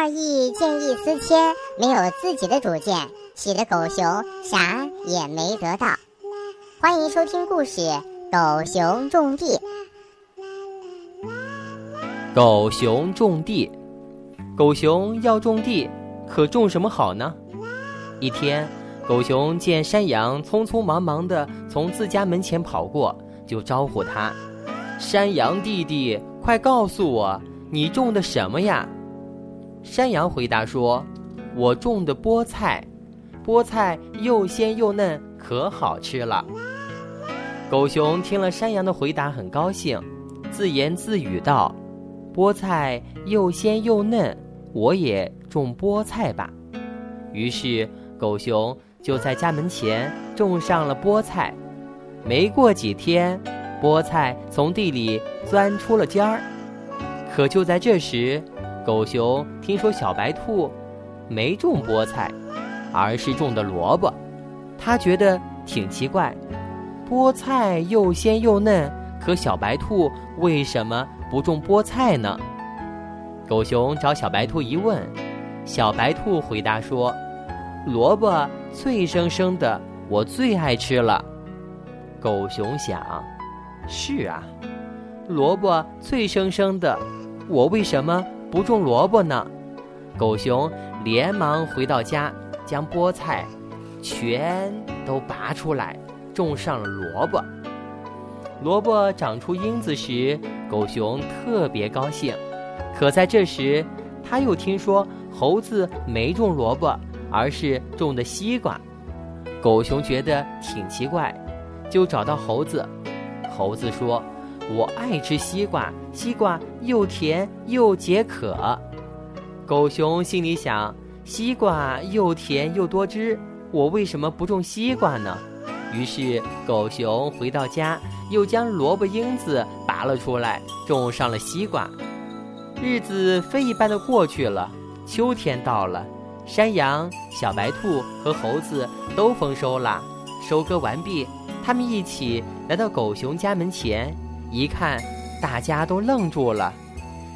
二义见异思迁，没有自己的主见，气得狗熊啥也没得到。欢迎收听故事《狗熊种地》。狗熊种地，狗熊要种地，可种什么好呢？一天，狗熊见山羊匆匆忙忙的从自家门前跑过，就招呼他：“山羊弟弟，快告诉我，你种的什么呀？”山羊回答说：“我种的菠菜，菠菜又鲜又嫩，可好吃了。”狗熊听了山羊的回答，很高兴，自言自语道：“菠菜又鲜又嫩，我也种菠菜吧。”于是，狗熊就在家门前种上了菠菜。没过几天，菠菜从地里钻出了尖儿。可就在这时，狗熊听说小白兔没种菠菜，而是种的萝卜，他觉得挺奇怪。菠菜又鲜又嫩，可小白兔为什么不种菠菜呢？狗熊找小白兔一问，小白兔回答说：“萝卜脆生生的，我最爱吃了。”狗熊想：“是啊，萝卜脆生生的，我为什么？”不种萝卜呢，狗熊连忙回到家，将菠菜全都拔出来，种上了萝卜。萝卜长出缨子时，狗熊特别高兴。可在这时，他又听说猴子没种萝卜，而是种的西瓜。狗熊觉得挺奇怪，就找到猴子。猴子说。我爱吃西瓜，西瓜又甜又解渴。狗熊心里想：西瓜又甜又多汁，我为什么不种西瓜呢？于是狗熊回到家，又将萝卜缨子拔了出来，种上了西瓜。日子飞一般的过去了，秋天到了，山羊、小白兔和猴子都丰收了。收割完毕，他们一起来到狗熊家门前。一看，大家都愣住了。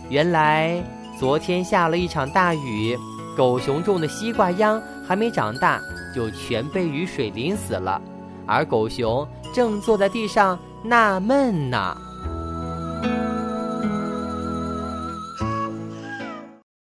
原来昨天下了一场大雨，狗熊种的西瓜秧还没长大，就全被雨水淋死了。而狗熊正坐在地上纳闷呢。